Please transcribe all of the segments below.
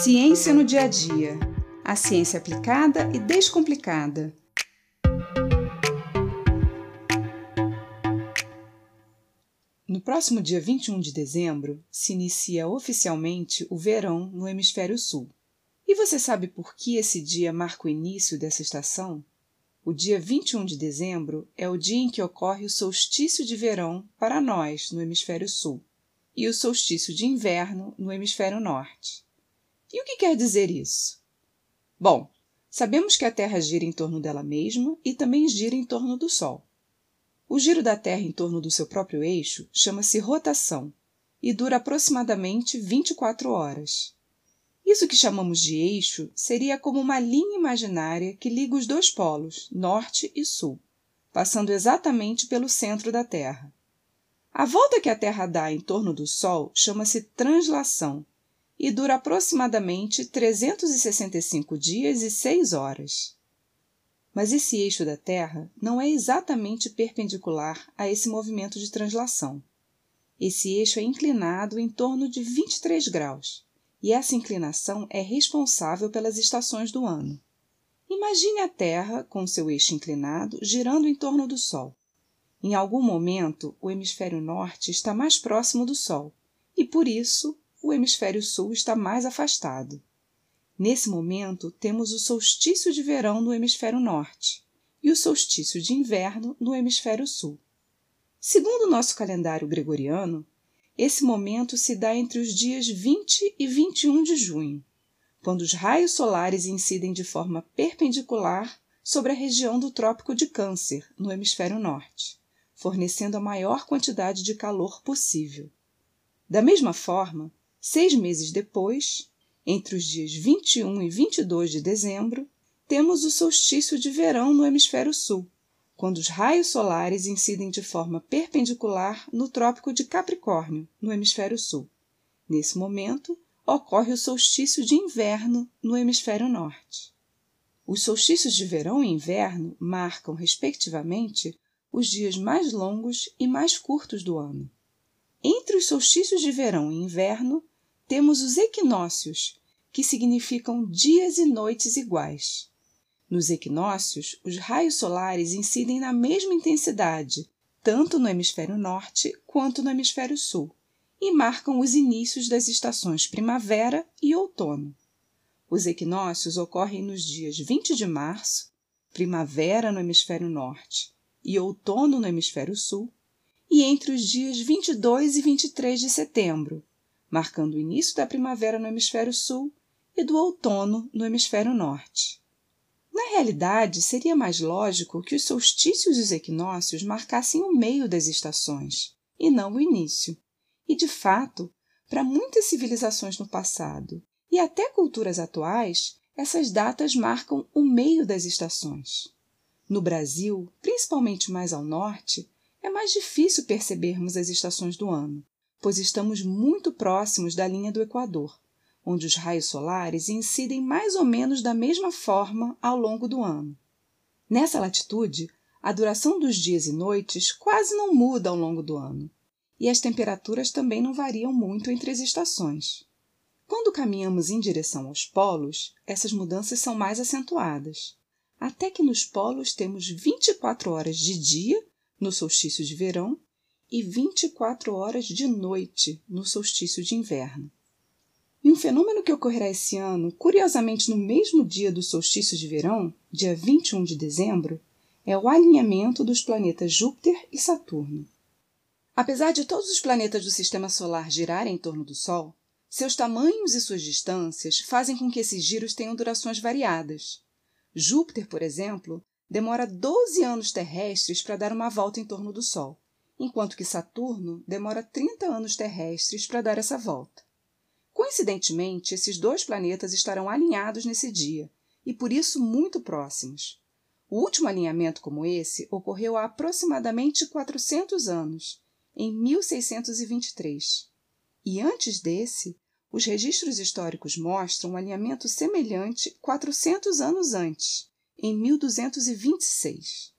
Ciência no dia a dia. A ciência aplicada e descomplicada. No próximo dia 21 de dezembro se inicia oficialmente o verão no hemisfério sul. E você sabe por que esse dia marca o início dessa estação? O dia 21 de dezembro é o dia em que ocorre o solstício de verão para nós no hemisfério sul e o solstício de inverno no hemisfério norte. E o que quer dizer isso? Bom, sabemos que a Terra gira em torno dela mesma e também gira em torno do Sol. O giro da Terra em torno do seu próprio eixo chama-se rotação e dura aproximadamente 24 horas. Isso que chamamos de eixo seria como uma linha imaginária que liga os dois polos, norte e sul, passando exatamente pelo centro da Terra. A volta que a Terra dá em torno do Sol chama-se translação e dura aproximadamente 365 dias e 6 horas. Mas esse eixo da Terra não é exatamente perpendicular a esse movimento de translação. Esse eixo é inclinado em torno de 23 graus, e essa inclinação é responsável pelas estações do ano. Imagine a Terra com seu eixo inclinado girando em torno do Sol. Em algum momento, o hemisfério norte está mais próximo do Sol, e por isso o hemisfério sul está mais afastado. Nesse momento, temos o solstício de verão no hemisfério norte e o solstício de inverno no hemisfério sul. Segundo o nosso calendário gregoriano, esse momento se dá entre os dias 20 e 21 de junho, quando os raios solares incidem de forma perpendicular sobre a região do Trópico de Câncer, no hemisfério norte, fornecendo a maior quantidade de calor possível. Da mesma forma, Seis meses depois, entre os dias 21 e 22 de dezembro, temos o solstício de verão no hemisfério sul, quando os raios solares incidem de forma perpendicular no Trópico de Capricórnio, no hemisfério sul. Nesse momento, ocorre o solstício de inverno no hemisfério norte. Os solstícios de verão e inverno marcam, respectivamente, os dias mais longos e mais curtos do ano. Entre os solstícios de verão e inverno, temos os equinócios, que significam dias e noites iguais. Nos equinócios, os raios solares incidem na mesma intensidade, tanto no hemisfério norte quanto no hemisfério sul, e marcam os inícios das estações primavera e outono. Os equinócios ocorrem nos dias 20 de março, primavera no hemisfério norte e outono no hemisfério sul, e entre os dias 22 e 23 de setembro, marcando o início da primavera no hemisfério sul e do outono no hemisfério norte. Na realidade, seria mais lógico que os solstícios e os equinócios marcassem o meio das estações, e não o início. E, de fato, para muitas civilizações no passado e até culturas atuais, essas datas marcam o meio das estações. No Brasil, principalmente mais ao norte, é mais difícil percebermos as estações do ano, pois estamos muito próximos da linha do Equador, onde os raios solares incidem mais ou menos da mesma forma ao longo do ano. Nessa latitude, a duração dos dias e noites quase não muda ao longo do ano, e as temperaturas também não variam muito entre as estações. Quando caminhamos em direção aos polos, essas mudanças são mais acentuadas, até que nos polos temos 24 horas de dia no solstício de verão e 24 horas de noite no solstício de inverno. E um fenômeno que ocorrerá esse ano, curiosamente no mesmo dia do solstício de verão, dia 21 de dezembro, é o alinhamento dos planetas Júpiter e Saturno. Apesar de todos os planetas do sistema solar girarem em torno do Sol, seus tamanhos e suas distâncias fazem com que esses giros tenham durações variadas. Júpiter, por exemplo, demora 12 anos terrestres para dar uma volta em torno do Sol, enquanto que Saturno demora 30 anos terrestres para dar essa volta. Coincidentemente, esses dois planetas estarão alinhados nesse dia e por isso muito próximos. O último alinhamento como esse ocorreu há aproximadamente 400 anos, em 1623. E antes desse, os registros históricos mostram um alinhamento semelhante 400 anos antes, em 1226.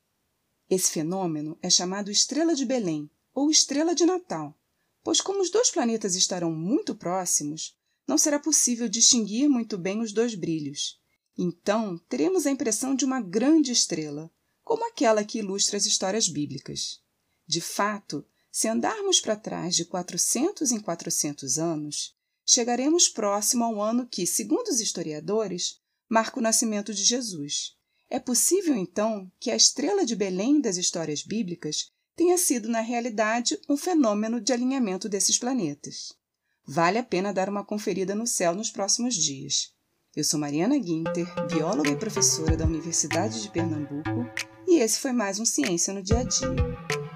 Esse fenômeno é chamado estrela de Belém ou estrela de Natal, pois, como os dois planetas estarão muito próximos, não será possível distinguir muito bem os dois brilhos. Então, teremos a impressão de uma grande estrela, como aquela que ilustra as histórias bíblicas. De fato, se andarmos para trás de 400 em 400 anos, chegaremos próximo ao ano que, segundo os historiadores, marca o nascimento de Jesus. É possível, então, que a estrela de Belém das histórias bíblicas tenha sido, na realidade, um fenômeno de alinhamento desses planetas. Vale a pena dar uma conferida no céu nos próximos dias. Eu sou Mariana Guinter, bióloga e professora da Universidade de Pernambuco, e esse foi mais um Ciência no Dia a Dia.